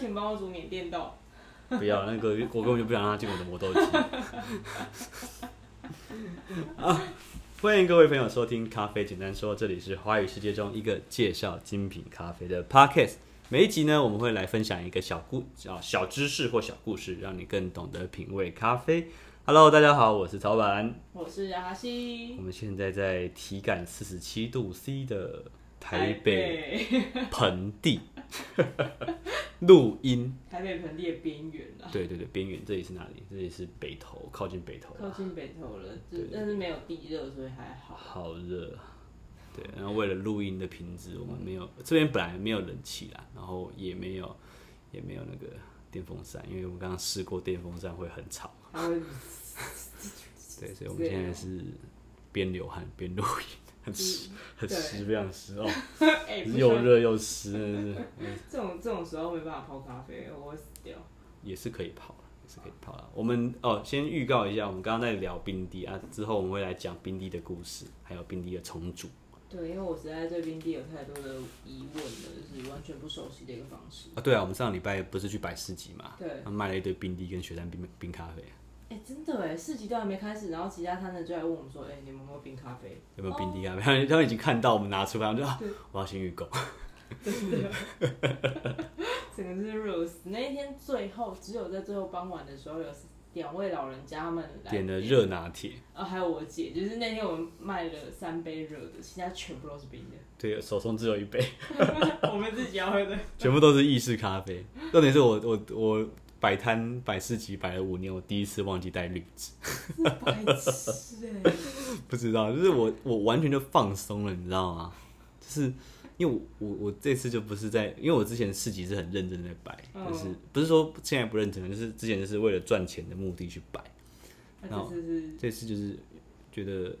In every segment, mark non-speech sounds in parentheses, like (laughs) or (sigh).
请帮我煮缅甸豆。不要，那个我根本就不想让他进我的磨豆机。(laughs) 啊，欢迎各位朋友收听《咖啡简单说》，这里是华语世界中一个介绍精品咖啡的 Podcast。每一集呢，我们会来分享一个小故小小知识或小故事，让你更懂得品味咖啡。Hello，大家好，我是曹板，我是阿西。我们现在在体感四十七度 C 的台北盆地 (laughs) 录音。台北盆地的边缘啊。对对对，边缘。这里是哪里？这里是北投，靠近北投。靠近北投了，对，但是没有地热，所以还好。好热。对，然后为了录音的品质，我们没有这边本来没有冷气啦，然后也没有也没有那个电风扇，因为我们刚刚试过电风扇会很吵。(laughs) 对，所以我们现在是边流汗边录音，很湿，很湿，非常湿哦，(laughs) 又热又湿。(laughs) 这种这种时候没办法泡咖啡，我会死掉。也是可以泡，也是可以泡的。我们哦，先预告一下，我们刚刚在聊冰滴啊，之后我们会来讲冰滴的故事，还有冰滴的重组。对，因为我实在对冰滴有太多的疑问了，就是完全不熟悉的一个方式。啊，对啊，我们上个礼拜不是去百事集嘛？对，他卖了一堆冰滴跟雪山冰冰咖啡。哎、欸，真的哎，市集都还没开始，然后其他摊子就来问我们说：“哎、欸，你们有没有冰咖啡？有没有冰滴咖啡？”他们他们已经看到我们拿出来，我们就说：“我要先预购。(laughs) ”真的，整个是 rose。那一天最后只有在最后傍晚的时候有。两位老人家他们来点了热拿铁，啊，还有我姐，就是那天我们卖了三杯热的，其他全部都是冰的。对，手中只有一杯，(laughs) 我们自己要喝的，(laughs) 全部都是意式咖啡。重点是我我我摆摊摆市集摆了五年，我第一次忘记带滤纸。白痴欸，(laughs) 不知道，就是我我完全就放松了，你知道吗？就是。因为我我我这次就不是在，因为我之前市集是很认真的在摆，就、嗯、是不是说现在不认真，就是之前就是为了赚钱的目的去摆。然后这次就是觉得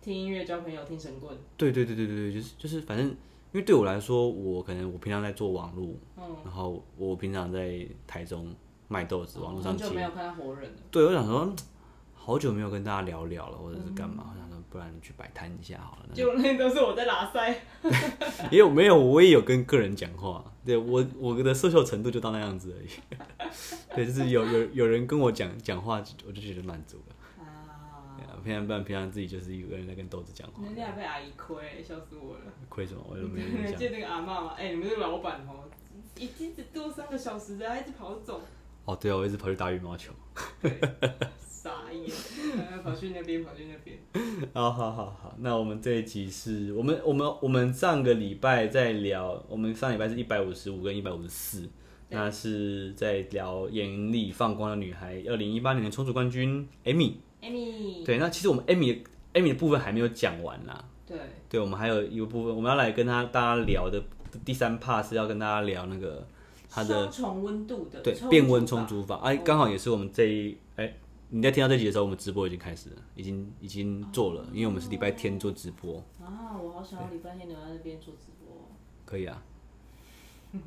听音乐交朋友听神棍。对对对对对对，就是就是反正，因为对我来说，我可能我平常在做网络，嗯，然后我平常在台中卖豆子，网络上接。很久没有看到活人了。对，我想说，好久没有跟大家聊聊了，或者是干嘛？嗯不然去摆摊一下好了。就那都是我在拉塞。(laughs) 也有没有？我也有跟客人讲话。对我我的社交程度就到那样子而已。(laughs) 对，就是有有有人跟我讲讲话，我就觉得满足了。啊。平常不然平常自己就是一个人在跟豆子讲话。人家还被阿姨亏，笑死我了。亏什么？我都没有印象。见那个阿嬷嘛？哎、欸，你们是老板哦，一直只多三个小时的，还一直跑走。哦，对哦，我一直跑去打羽毛球。傻眼，跑去那边，跑去那边。(laughs) 好好好好，那我们这一集是我们我们我们上个礼拜在聊，我们上礼拜是一百五十五跟一百五十四，那是在聊眼里放光的女孩，二零一八年的冲组冠军 Amy。Amy。对，那其实我们 Amy Amy 的部分还没有讲完啦。对。对，我们还有一个部分，我们要来跟他大家聊的第三 part 是要跟大家聊那个他的双重温度的对变温充足法，哎，刚好也是我们这一哎。你在听到这集的时候，我们直播已经开始了，已经已经做了，哦、因为我们是礼拜天做直播。啊，我好想要礼拜天留在那边做直播。可以啊，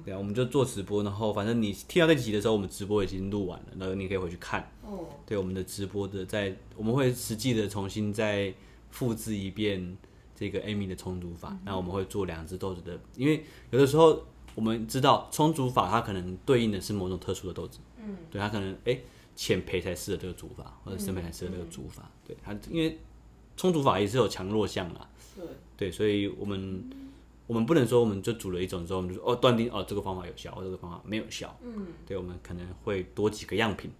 对啊，我们就做直播，然后反正你听到这集的时候，我们直播已经录完了，然后你可以回去看。哦。对，我们的直播的在，我们会实际的重新再复制一遍这个 Amy 的充足法，那、嗯、我们会做两只豆子的，因为有的时候我们知道充足法它可能对应的是某种特殊的豆子。嗯。对，它可能哎。欸浅焙才适合这个煮法，或者深焙才适合这个煮法。嗯、对它，因为充足法也是有强弱项啦。对对，所以我们、嗯、我们不能说我们就煮了一种之后，我们就说哦断定哦这个方法有效，或这个方法没有效。嗯，对，我们可能会多几个样品，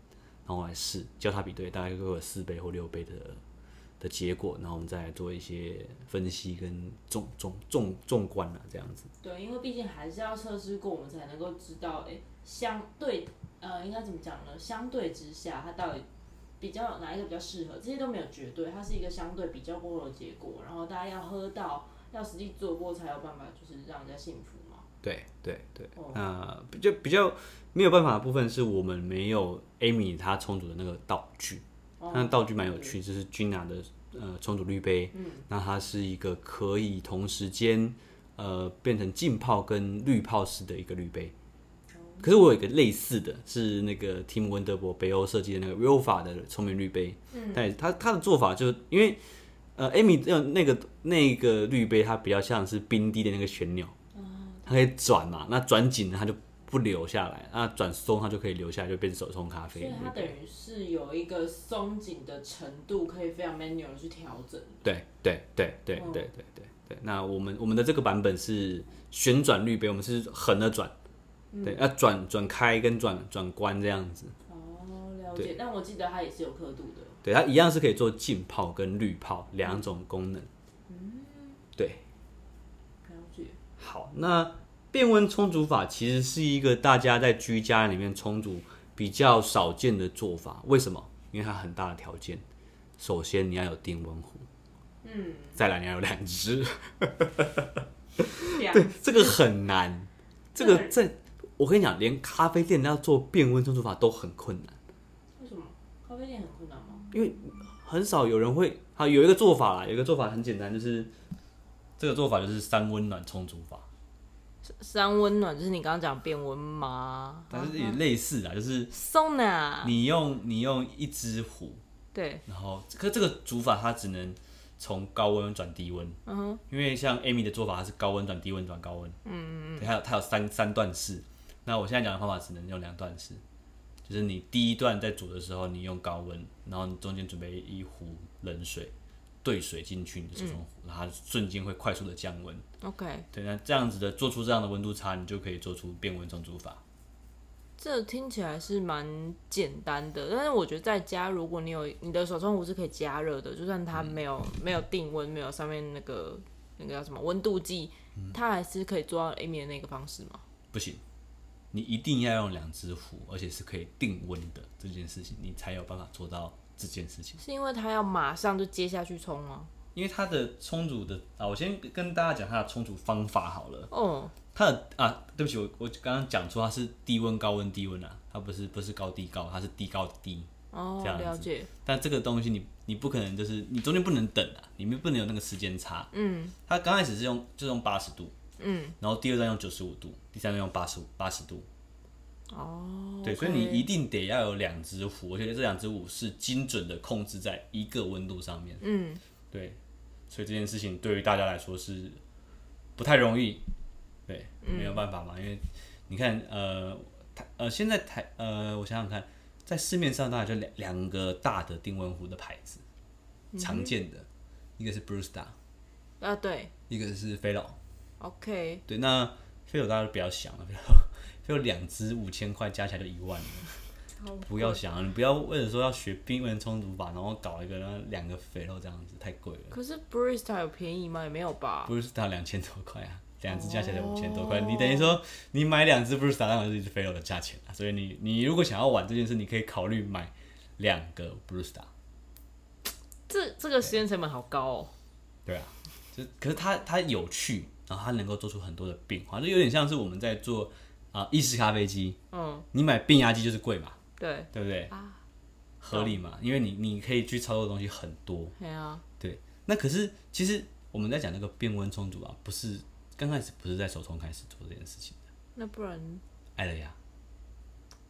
然后来试交叉比对，大概会有四倍或六倍的的结果，然后我们再来做一些分析跟纵纵纵纵观啊这样子。对，因为毕竟还是要测试过，我们才能够知道，哎、欸，相对。呃，应该怎么讲呢？相对之下，它到底比较哪一个比较适合？这些都没有绝对，它是一个相对比较过的结果。然后大家要喝到，要实际做过才有办法，就是让人家信服嘛。对对对。那、呃、比较比较没有办法的部分是我们没有 Amy 她充足的那个道具。哦、那道具蛮有趣，就是 Gina 的呃冲煮滤杯。嗯。那它是一个可以同时间呃变成浸泡跟滤泡式的一个滤杯。可是我有一个类似的是那个 Tim Wendelboe 北欧设计的那个 Rofa 的聪明滤杯，嗯，但它它的做法就是因为呃 Amy 用那个那个滤杯它比较像是冰滴的那个旋钮，它可以转嘛，那转紧了它就不留下来，那转松它就可以留下来，就变手冲咖啡。所以它等于是有一个松紧的程度，可以非常 manual 去调整。对对对对对对对对。那我们我们的这个版本是旋转滤杯，我们是横的转，对，要转转开跟转转关这样子。哦，了解。但我记得它也是有刻度的。对，它一样是可以做浸泡跟滤泡两种功能。嗯，对。了解。好，那。变温充足法其实是一个大家在居家里面充足比较少见的做法。为什么？因为它很大的条件。首先你要有定温壶，嗯，再来你要有两只。两对，这个很难。这个在，我跟你讲，连咖啡店要做变温充足法都很困难。为什么？咖啡店很困难吗？因为很少有人会。好，有一个做法啦，有一个做法很简单，就是这个做法就是三温暖充足法。三温暖就是你刚刚讲变温吗？但是也类似啊，就是松呢。你用你用一只壶，对，然后可这个煮法它只能从高温转低温，嗯哼，因为像 Amy 的做法它是高温转低温转高温，嗯嗯嗯，它有它有三三段式，那我现在讲的方法只能用两段式，就是你第一段在煮的时候你用高温，然后你中间准备一壶冷水。兑水进去，你就冲壶，然后它瞬间会快速的降温。OK，对，那这样子的做出这样的温度差，你就可以做出变温冲煮法。这听起来是蛮简单的，但是我觉得在家，如果你有你的手冲壶是可以加热的，就算它没有、嗯、没有定温，没有上面那个那个叫什么温度计，嗯、它还是可以做到 Amy 的那个方式吗？不行，你一定要用两只壶，而且是可以定温的这件事情，你才有办法做到。这件事情是因为他要马上就接下去冲吗？因为它的冲煮的啊，我先跟大家讲它的冲煮方法好了。哦，它的啊，对不起，我我刚刚讲错，它是低温高温低温啊，它不是不是高低高，它是低高低。哦，这样子。了解。但这个东西你你不可能就是你中间不能等啊，你们不能有那个时间差。嗯。它刚开始是用就是用八十度，嗯，然后第二段用九十五度，第三段用八十五八十度。哦，对，所以你一定得要有两只壶，而且这两只壶是精准的控制在一个温度上面。嗯，对，所以这件事情对于大家来说是不太容易，对，没有办法嘛，嗯、因为你看，呃，台呃，现在台呃，我想想看，在市面上大概就两两个大的定温壶的牌子，嗯、常见的，一个是 Brewstar，啊对，一个是 Fellow，OK，对，那 Fellow 大家都不要想了，就两只五千块，加起来就一万了。不要想，你不要为了说要学冰温冲煮法，然后搞一个两个肥肉这样子，太贵了。可是 Brewstar 有便宜吗？也没有吧。Brewstar 两千多块啊，两只加起来五千多块。Oh. 你等于说你买两只 Brewstar，那就是一只肥肉的价钱啊。所以你你如果想要玩这件事，你可以考虑买两个 Brewstar。这这个时间成本好高哦。对啊，就可是它它有趣，然后它能够做出很多的变化，就有点像是我们在做。啊，意式咖啡机，嗯，你买变压机就是贵嘛，对，对不对？啊，合理嘛，因为你你可以去操作的东西很多，对啊，对。那可是其实我们在讲那个变温充足啊，不是刚开始不是在手冲开始做这件事情的，那不然爱乐压，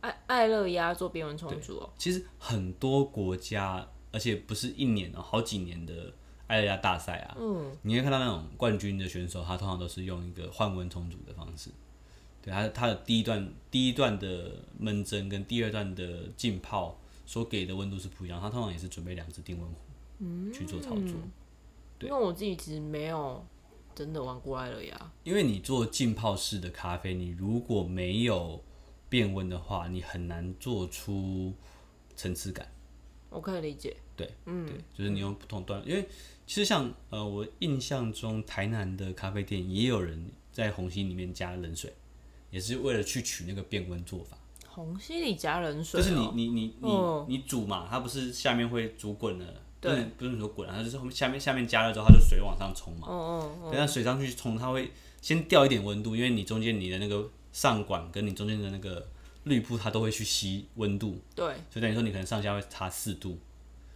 爱爱乐压做变温充足哦。其实很多国家，而且不是一年哦，好几年的爱乐压大赛啊，嗯，你会看到那种冠军的选手，他通常都是用一个换温充足的方式。它它的第一段第一段的闷蒸跟第二段的浸泡所给的温度是不一样，它通常也是准备两只定温壶去做操作。嗯、对，因为我自己其实没有真的玩过爱乐呀。因为你做浸泡式的咖啡，你如果没有变温的话，你很难做出层次感。我可以理解。对，嗯，对，就是你用不同段，因为其实像呃，我印象中台南的咖啡店也有人在虹吸里面加冷水。也是为了去取那个变温做法。虹吸里加冷水，喔，就是你你你你你煮嘛，它不是下面会煮滚了，对，不是说滚，它就是后面下面下面加热之后，它就水往上冲嘛。嗯嗯嗯。等下水上去冲，它会先掉一点温度，因为你中间你的那个上管跟你中间的那个滤布，它都会去吸温度。对。所以等于说你可能上下会差四度。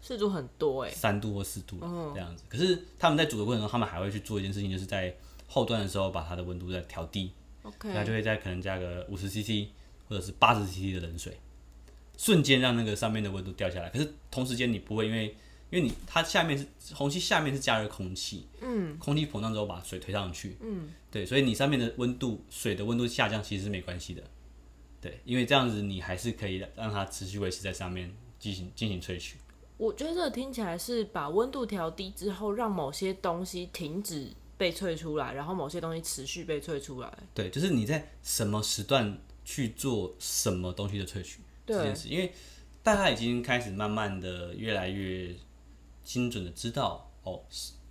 四度很多哎，欸。三度或四度这样子。可是他们在煮的过程中，他们还会去做一件事情，就是在后段的时候把它的温度再调低。OK，它就会再可能加个五十 CC 或者是八十 CC 的冷水，瞬间让那个上面的温度掉下来。可是同时间你不会因为因为你它下面是虹吸下面是加热空气，嗯，空气膨胀之后把水推上去，嗯，对，所以你上面的温度水的温度下降其实是没关系的，对，因为这样子你还是可以让它持续维持在上面进行进行萃取。我觉得这个听起来是把温度调低之后，让某些东西停止被萃出来，然后某些东西持续被萃出来。对，就是你在什么时段去做什么东西的萃取这件事，因为大家已经开始慢慢的越来越精准的知道哦，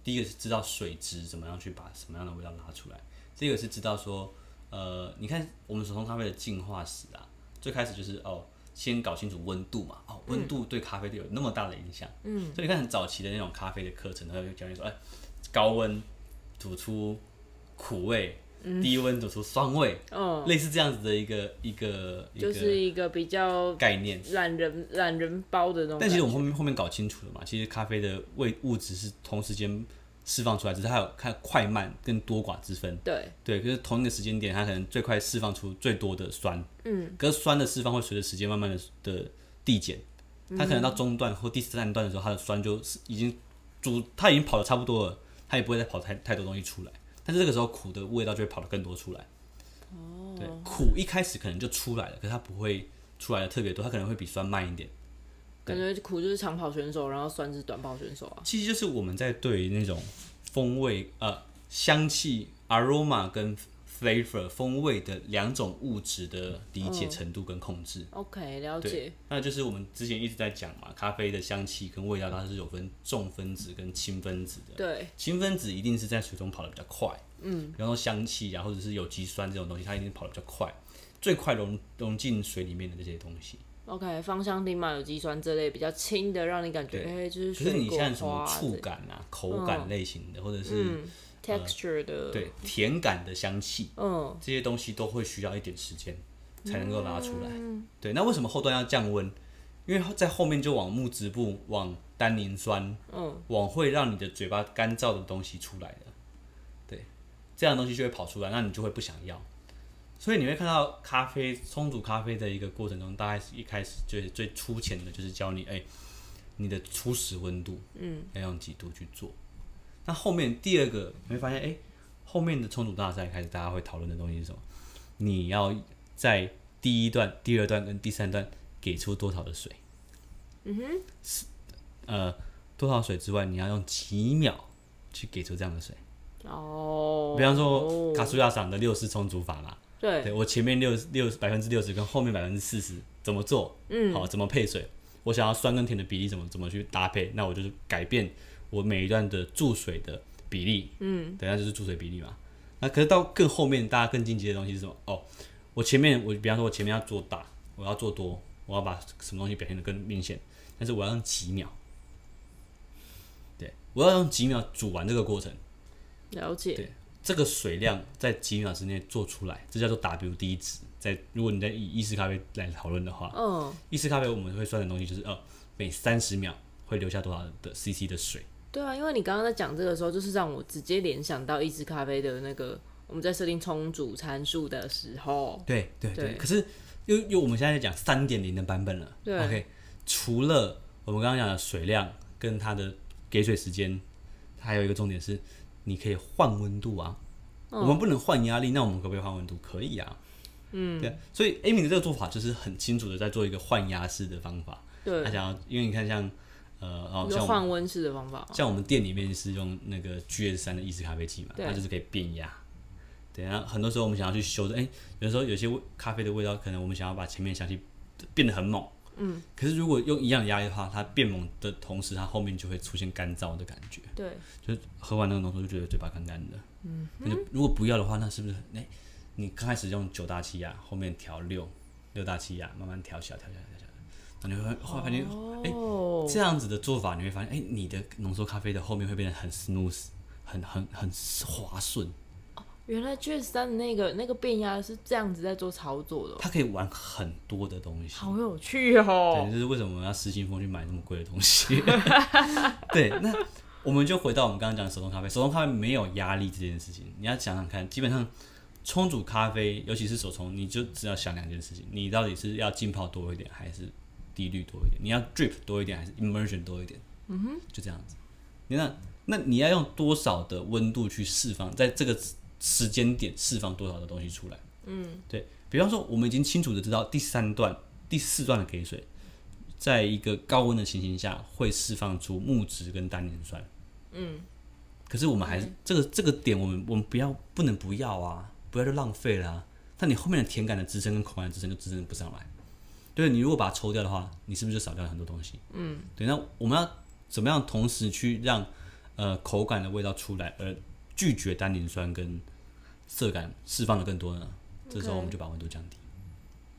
第一个是知道水质怎么样去把什么样的味道拉出来，第二个是知道说，呃，你看我们手冲咖啡的进化史啊，最开始就是哦。先搞清楚温度嘛，哦，温度对咖啡有那么大的影响，嗯，所以你看很早期的那种咖啡的课程，他会教你说，哎，高温煮出苦味，嗯、低温煮出酸味，哦，类似这样子的一个一个，就是一个比较概念，懒人懒人包的东西。但其实我们后面后面搞清楚了嘛，其实咖啡的味物质是同时间。释放出来，只是它有看快慢跟多寡之分。对对，可是同一个时间点，它可能最快释放出最多的酸。嗯，可是酸的释放会随着时间慢慢的的递减，它可能到中段或第三段的时候，它的酸就是已经煮，它已经跑的差不多了，它也不会再跑太太多东西出来。但是这个时候苦的味道就会跑得更多出来。哦，对，苦一开始可能就出来了，可是它不会出来的特别多，它可能会比酸慢一点。感觉苦就是长跑选手，然后酸是短跑选手啊。其实就是我们在对于那种风味呃香气 aroma 跟 flavor 风味的两种物质的理解程度跟控制。嗯、OK，了解。那就是我们之前一直在讲嘛，咖啡的香气跟味道它是有分重分子跟轻分子的。对，轻分子一定是在水中跑得比较快。嗯，比方说香气啊，或者是有机酸这种东西，它一定跑得比较快，最快融融进水里面的这些东西。OK，芳香烃嘛，有机酸这类比较轻的，让你感觉哎、欸，就是水果花。可是你像什么触感啊、口感类型的，嗯、或者是、嗯、texture 的、呃，对，甜感的香气，嗯，这些东西都会需要一点时间才能够拉出来。嗯、对，那为什么后端要降温？因为在后面就往木质部、往单宁酸，嗯，往会让你的嘴巴干燥的东西出来了。对，这样的东西就会跑出来，那你就会不想要。所以你会看到咖啡冲煮咖啡的一个过程中，大概是一开始就是最粗浅的，就是教你哎、欸，你的初始温度，嗯，要用几度去做。那后面第二个你会发现，哎、欸，后面的冲煮大赛开始，大家会讨论的东西是什么？你要在第一段、第二段跟第三段给出多少的水？嗯哼，是呃多少水之外，你要用几秒去给出这样的水？哦，比方说卡苏亚赏的六式冲煮法嘛。对，对我前面六六百分之六十跟后面百分之四十怎么做？嗯，好，怎么配水？我想要酸跟甜的比例怎么怎么去搭配？那我就是改变我每一段的注水的比例。嗯，等下就是注水比例嘛。那可是到更后面，大家更进阶的东西是什么？哦，我前面我比方说，我前面要做大，我要做多，我要把什么东西表现的更明显，但是我要用几秒？对，我要用几秒煮完这个过程。了解。对。这个水量在几秒之内做出来，这叫做 WD 值。在如果你在以意式咖啡来讨论的话，嗯，意式咖啡我们会算的东西就是，呃，每三十秒会留下多少的 CC 的水。对啊，因为你刚刚在讲这个时候，就是让我直接联想到意式咖啡的那个我们在设定冲煮参数的时候。对对对。对可是又又我们现在在讲三点零的版本了。对。OK，除了我们刚刚讲的水量跟它的给水时间，还有一个重点是。你可以换温度啊，哦、我们不能换压力，那我们可不可以换温度？可以啊，嗯，对，所以 Amy 的这个做法就是很清楚的在做一个换压式的方法。对，他想要，因为你看像呃，然后像换温室的方法，像我们店里面是用那个 GS 三的意式咖啡机嘛，它就是可以变压。对啊，很多时候我们想要去修正，哎、欸，有的时候有些咖啡的味道，可能我们想要把前面香气变得很猛。嗯，可是如果用一样的压力的话，它变猛的同时，它后面就会出现干燥的感觉。对，就喝完那个浓缩就觉得嘴巴干干的。嗯那就如果不要的话，那是不是哎、欸，你刚开始用九大气压，后面调六六大气压，慢慢调小，调小，调小，那你会发现，哎、哦欸，这样子的做法你会发现，哎、欸，你的浓缩咖啡的后面会变得很 smooth，很很很滑顺。原来 GS 三的那个那个变压是这样子在做操作的，它可以玩很多的东西，好有趣哦！对，就是为什么我们要失心疯去买那么贵的东西？对，那我们就回到我们刚刚讲的手冲咖啡，手冲咖啡没有压力这件事情，你要想想看，基本上冲煮咖啡，尤其是手冲，你就只要想两件事情：你到底是要浸泡多一点，还是滴滤多一点？你要 drip 多一点，还是 immersion 多一点？嗯哼，就这样子。你看，那你要用多少的温度去释放，在这个。时间点释放多少的东西出来？嗯，对，比方说，我们已经清楚的知道第三段、第四段的给水，在一个高温的情形下会释放出木质跟单宁酸。嗯。可是我们还是、嗯、这个这个点，我们我们不要不能不要啊，不要就浪费了啊。但你后面的甜感的支撑跟口感的支撑就支撑不上来。对，你如果把它抽掉的话，你是不是就少掉了很多东西？嗯。对，那我们要怎么样同时去让呃口感的味道出来，而拒绝单宁酸跟涩感释放的更多呢这时候我们就把温度降低。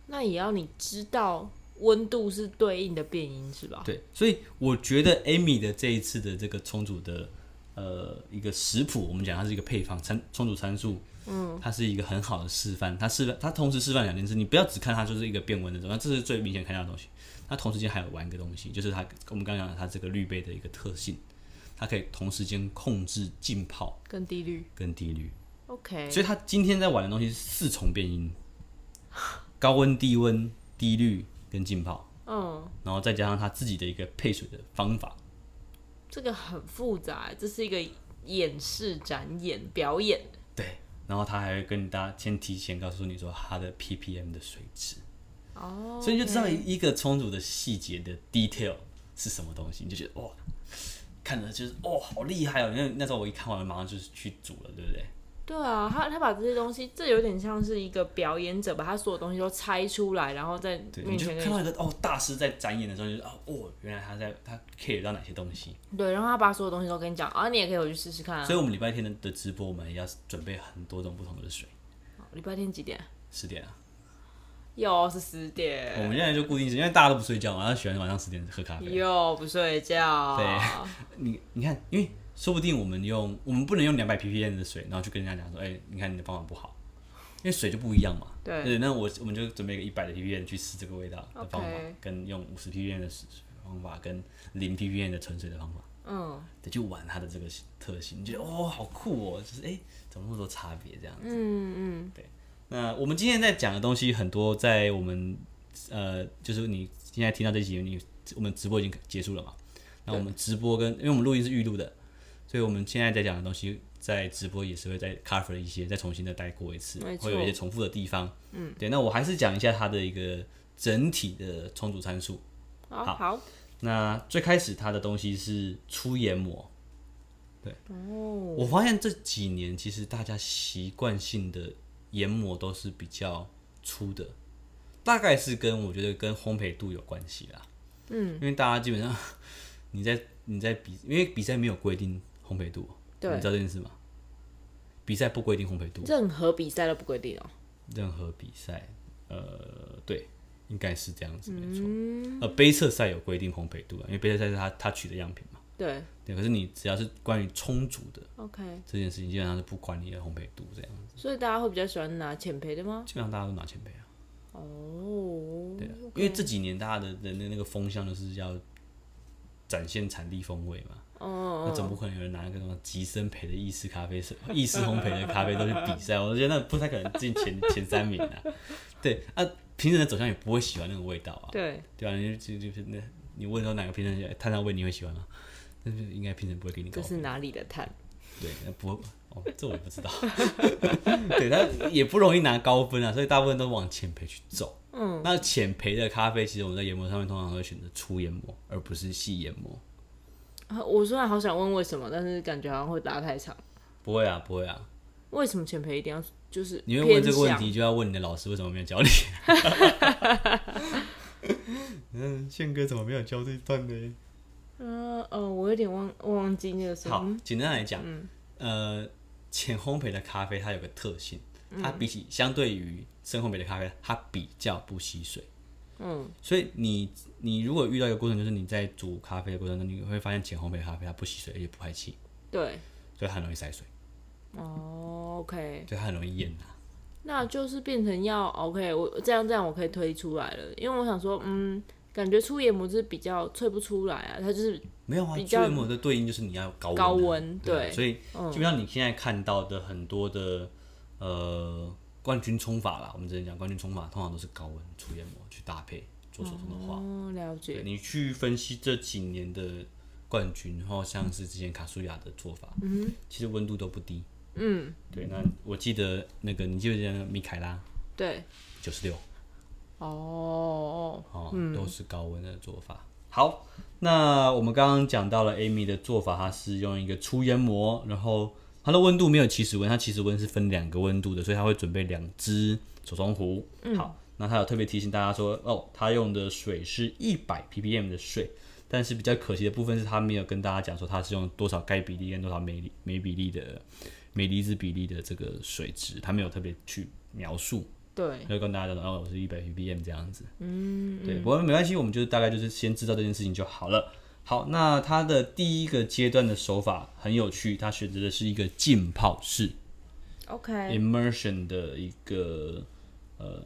那也要你知道温度是对应的变音是吧？对，所以我觉得 Amy 的这一次的这个充足的呃一个食谱，我们讲它是一个配方参充足参数。嗯，它是一个很好的示范。它示范，它同时示范两件事。你不要只看它就是一个变温的东西，这是最明显看到的东西。它同时间还有玩一个东西，就是它我们刚刚讲的它这个滤杯的一个特性，它可以同时间控制浸泡跟低滤跟低滤。OK，所以它今天在玩的东西是四重变音：高温、低温、低滤跟浸泡。嗯，然后再加上它自己的一个配水的方法。这个很复杂，这是一个演示、展演、表演。对。然后他还会跟大家先提前告诉你说他的 ppm 的水质，哦，所以你就知道一个充足的细节的 detail 是什么东西，你就觉得哇，看着就是哦，好厉害哦！因为那时候我一看完，马上就是去煮了，对不对？对啊，他他把这些东西，这有点像是一个表演者把他所有东西都拆出来，然后在面前看到一个哦，大师在展演的时候，就是哦，原来他在他 care 到哪些东西。对，然后他把所有东西都跟你讲，啊，你也可以回去试试看啊。所以我们礼拜天的的直播，我们也要准备很多种不同的水。礼拜天几点？十点啊。又是十点。我们现在就固定时间，因为大家都不睡觉嘛，他喜欢晚上十点喝咖啡。又不睡觉。对，(laughs) 你你看，因为。说不定我们用我们不能用两百 ppm 的水，然后去跟人家讲说，哎、欸，你看你的方法不好，因为水就不一样嘛。对。对，那我我们就准备一个一百的 ppm 去试这个味道的方法，Okay. 跟用五十 ppm 的方法，跟零 ppm 的纯水的方法。嗯。对，就玩它的这个特性，你觉得哦，好酷哦，就是哎、欸，怎么那么多差别这样子？嗯嗯。对。那我们今天在讲的东西很多，在我们呃，就是你现在听到这集，你我们直播已经结束了嘛？那我们直播跟因为我们录音是预录的。所以我们现在在讲的东西，在直播也是会再 cover 一些，再重新的带过一次，会有一些重复的地方。嗯，对。那我还是讲一下它的一个整体的充足参数。好，好。那最开始它的东西是粗研磨。对。哦。我发现这几年其实大家习惯性的研磨都是比较粗的，大概是跟我觉得跟烘焙度有关系啦。嗯。因为大家基本上 (laughs) 你在你在比，因为比赛没有规定。烘焙度，对，你知道这件事吗？比赛不规定烘焙度，任何比赛都不规定哦。任何比赛，呃，对，应该是这样子，没错。嗯、呃，杯测赛有规定烘焙度啊，因为杯测赛是他他取的样品嘛。对，对。可是你只要是关于充足的，OK，这件事情基本上是不管你的烘焙度这样子。所以大家会比较喜欢拿浅焙的吗？基本上大家都拿浅焙啊。哦，对啊因为这几年大家的的那那个风向就是要展现产地风味嘛。哦，那总不可能有人拿一个什么极深焙的意式咖啡、意式烘焙的咖啡都去比赛，我觉得那不太可能进前前三名啊。对啊，评审的走向也不会喜欢那个味道啊。对，对啊，你就就是那，你问说哪个评审碳酸味你会喜欢吗？那就应该评审不会给你高。这是哪里的碳？对，那不哦，这我也不知道。(laughs) 对，他也不容易拿高分啊，所以大部分都往浅焙去走。嗯，那浅培的咖啡，其实我们在研磨上面通常会选择粗研磨，而不是细研磨。我虽然好想问为什么，但是感觉好像会拉太长。不会啊，不会啊。为什么浅焙一定要就是？你会问这个问题，就要问你的老师为什么没有教你。嗯，宪哥怎么没有教这一段呢？嗯呃，我有点忘忘记那个什么。好，简单来讲，嗯、呃，浅烘焙的咖啡它有个特性，它比起相对于深烘焙的咖啡，它比较不吸水。嗯，所以你你如果遇到一个过程，就是你在煮咖啡的过程中，你会发现浅烘焙咖啡它不吸水，而且不排气，对，所以很容易塞水。哦，OK，对，它很容易淹啊。那就是变成要 OK，我这样这样我可以推出来了，因为我想说，嗯，感觉粗研磨是比较萃不出来啊，它就是没有啊，粗研磨的对应就是你要高温，高温，对，对，所以基本上你现在看到的很多的呃。冠军冲法啦，我们之前讲冠军冲法，通常都是高温粗研磨去搭配做手中的话，哦，了解。你去分析这几年的冠军，然后像是之前卡苏亚的做法，嗯，其实温度都不低，嗯，对。那我记得那个，你记不记得米凯拉？对，九十六。哦哦，都是高温的做法。好，那我们刚刚讲到了 Amy 的做法，它是用一个粗研磨，然后它的温度没有起始温，它起始温是分两个温度的，所以它会准备两只手冲壶。嗯、好，那它有特别提醒大家说，哦，它用的水是一百 ppm 的水，但是比较可惜的部分是它没有跟大家讲说它是用多少钙比例跟多少镁镁比例的镁离子比例的这个水质，它没有特别去描述。对，就跟大家讲，哦，我是一百 ppm 这样子。嗯，对，不过没关系，我们就是大概就是先知道这件事情就好了。好，那它的第一个阶段的手法很有趣，它选择的是一个浸泡式，OK，immersion 的一个呃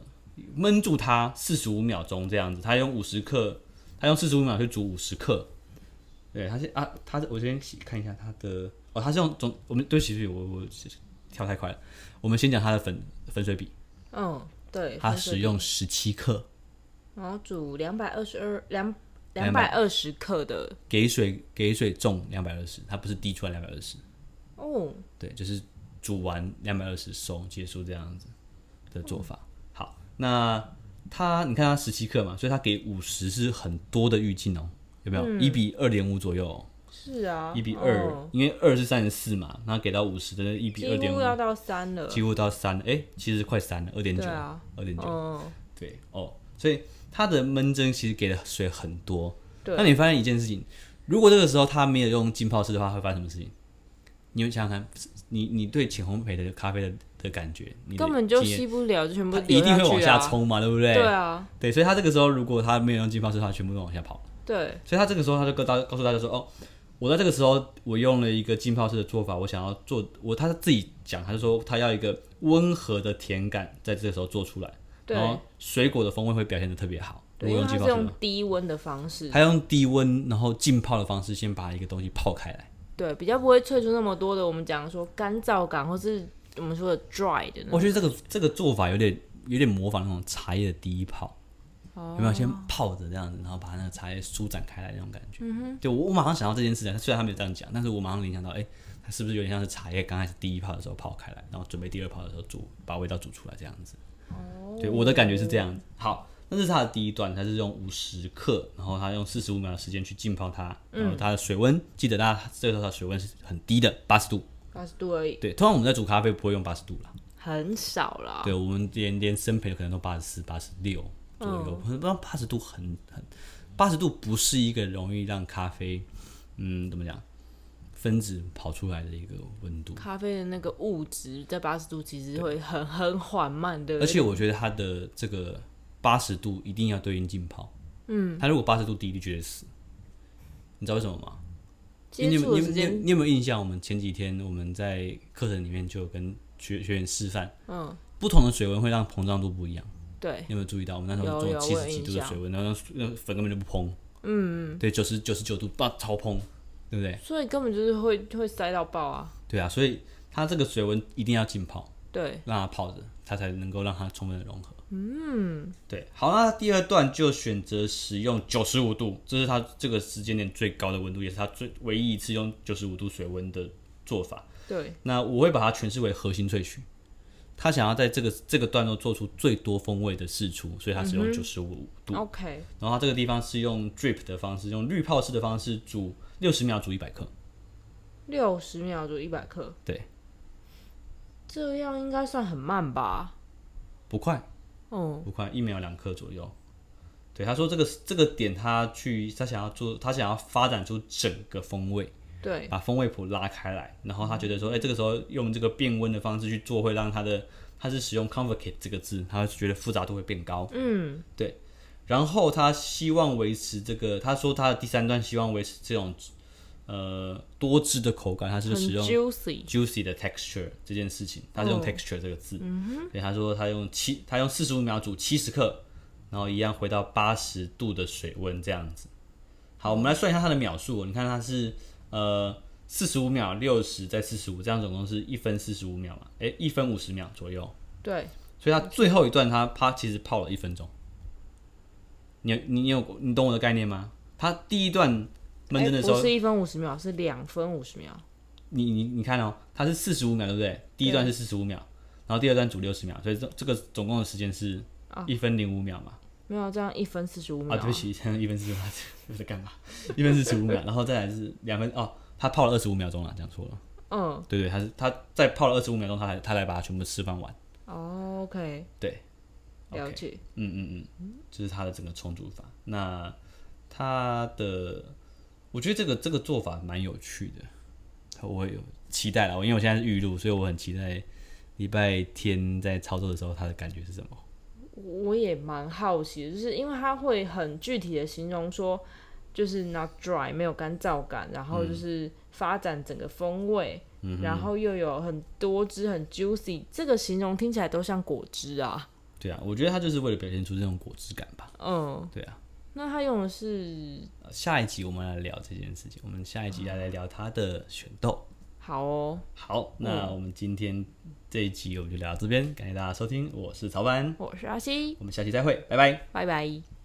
闷住它四十五秒钟这样子。它用五十克，它用四十五秒去煮五十克。对，它是啊，它我先看一下它的哦，它是用总我们对不起，我我跳太快了，我们先讲它的粉粉水比。嗯，对，它使用十七克，然后煮两百二十二两两百二十克的，给水给水重两百二十，它不是滴出来两百二十。哦，对，就是煮完两百二十收结束这样子的做法。哦、好，那它你看它十七克嘛，所以它给五十是很多的预计哦，有没有？一、嗯、比二点五左右。是啊，一比二、哦，因为二是三十四嘛，然后给到五十的一比二点五，几乎要到三了，几乎到三了，哎、欸，其实快三了，二点九，二点九，对哦，所以它的闷蒸其实给的水很多。对，那你发现一件事情，如果这个时候它没有用浸泡式的话，会发生什么事情？你会想想看，你你对浅烘焙的咖啡的的感觉，你根本就吸不了，就全部、啊、一定会往下冲嘛，对不对？对啊，对，所以它这个时候如果它没有用浸泡式的话，全部都往下跑。对，所以它这个时候他就告大告诉大家说，哦。我在这个时候，我用了一个浸泡式的做法，我想要做我他自己讲，他就说他要一个温和的甜感，在这个时候做出来，然后水果的风味会表现的特别好。对，因为他是用低温的方式，它用低温然后浸泡的方式，先把一个东西泡开来，对，比较不会萃出那么多的我们讲说干燥感，或是我们说的 dry 的。我觉得这个这个做法有点有点模仿那种茶叶的第一泡。有没有先泡着这样子，然后把那个茶叶舒展开来那种感觉？嗯哼、就我我马上想到这件事情，虽然他没有这样讲，但是我马上联想到，哎、欸，它是不是有点像是茶叶刚开始第一泡的时候泡开来，然后准备第二泡的时候煮，把味道煮出来这样子？哦，对，我的感觉是这样子。好，那是它的第一段，它是用五十克，然后它用四十五秒的时间去浸泡它，然后它的水温、嗯，记得大家这个时候它水温是很低的，八十度，八十度而已。对，通常我们在煮咖啡不会用八十度啦，很少啦。对，我们连连生培可能都八十四、八十六。左右，不知道八十度很很，八十度不是一个容易让咖啡，嗯，怎么讲，分子跑出来的一个温度。咖啡的那个物质在八十度其实会很很缓慢的。而且我觉得它的这个八十度一定要对应浸泡。嗯，它如果八十度低，就绝对死。你知道为什么吗？你有你有你有你有没有印象？我们前几天我们在课程里面就跟学学员示范，嗯，不同的水温会让膨胀度不一样。对，你有没有注意到我们那时候做七十几度的水温，然后那粉根本就不膨。嗯，对，九十九十九度，爆超膨，对不对？所以根本就是会会塞到爆啊。对啊，所以它这个水温一定要浸泡，对，让它泡着，它才能够让它充分的融合。嗯，对。好，那第二段就选择使用九十五度，这是它这个时间点最高的温度，也是它最唯一一次用九十五度水温的做法。对，那我会把它诠释为核心萃取。他想要在这个这个段落做出最多风味的释出，所以他使用九十五度。嗯、OK。然后他这个地方是用 drip 的方式，用滤泡式的方式煮六十秒，煮一百克。六十秒煮一百克。对。这样应该算很慢吧？不快。哦。不快，一秒两克左右。对，他说这个这个点，他去他想要做，他想要发展出整个风味。对，把风味谱拉开来，然后他觉得说，哎、欸，这个时候用这个变温的方式去做，会让他的他是使用 complicate 这个字，他觉得复杂度会变高。嗯，对。然后他希望维持这个，他说他的第三段希望维持这种呃多汁的口感，他是使用 juicy juicy 的 texture 这件事情，他是用 texture 这个字。嗯哼。所以他说他用七，他用四十五秒煮七十克，然后一样回到八十度的水温这样子。好，我们来算一下它的秒数，你看它是。呃，四十五秒，六十再四十五，这样总共是一分四十五秒嘛？诶、欸，一分五十秒左右。对，所以他最后一段它它其实泡了一分钟。你你你有你懂我的概念吗？他第一段闷蒸的时候、欸、不是一分五十秒，是两分五十秒。你你你看哦，它是四十五秒，对不对？第一段是四十五秒，然后第二段煮六十秒，所以这这个总共的时间是一分零五秒嘛。没有，这样一分四十五秒。啊，对不起，这样一分四十五秒，(laughs) 我在干嘛？一分四十五秒，然后再来是两分哦，他泡了二十五秒钟了，讲错了。嗯，对对，他是他在泡了二十五秒钟，他来他来把它全部释放完。哦，OK。对，了解。Okay, 嗯嗯嗯，这是他的整个充足法。那他的，我觉得这个这个做法蛮有趣的，我有期待了。因为我现在是预录，所以我很期待礼拜天在操作的时候，他的感觉是什么。我也蛮好奇的，就是因为他会很具体的形容说，就是 not dry 没有干燥感，然后就是发展整个风味，嗯、然后又有很多汁很 juicy，这个形容听起来都像果汁啊。对啊，我觉得他就是为了表现出这种果汁感吧。嗯，对啊。那他用的是下一集我们来聊这件事情，我们下一集来来聊他的选豆。好哦，好，那我们今天这一集我们就聊到这边，感谢大家收听，我是曹班，我是阿西，我们下期再会，拜拜，拜拜。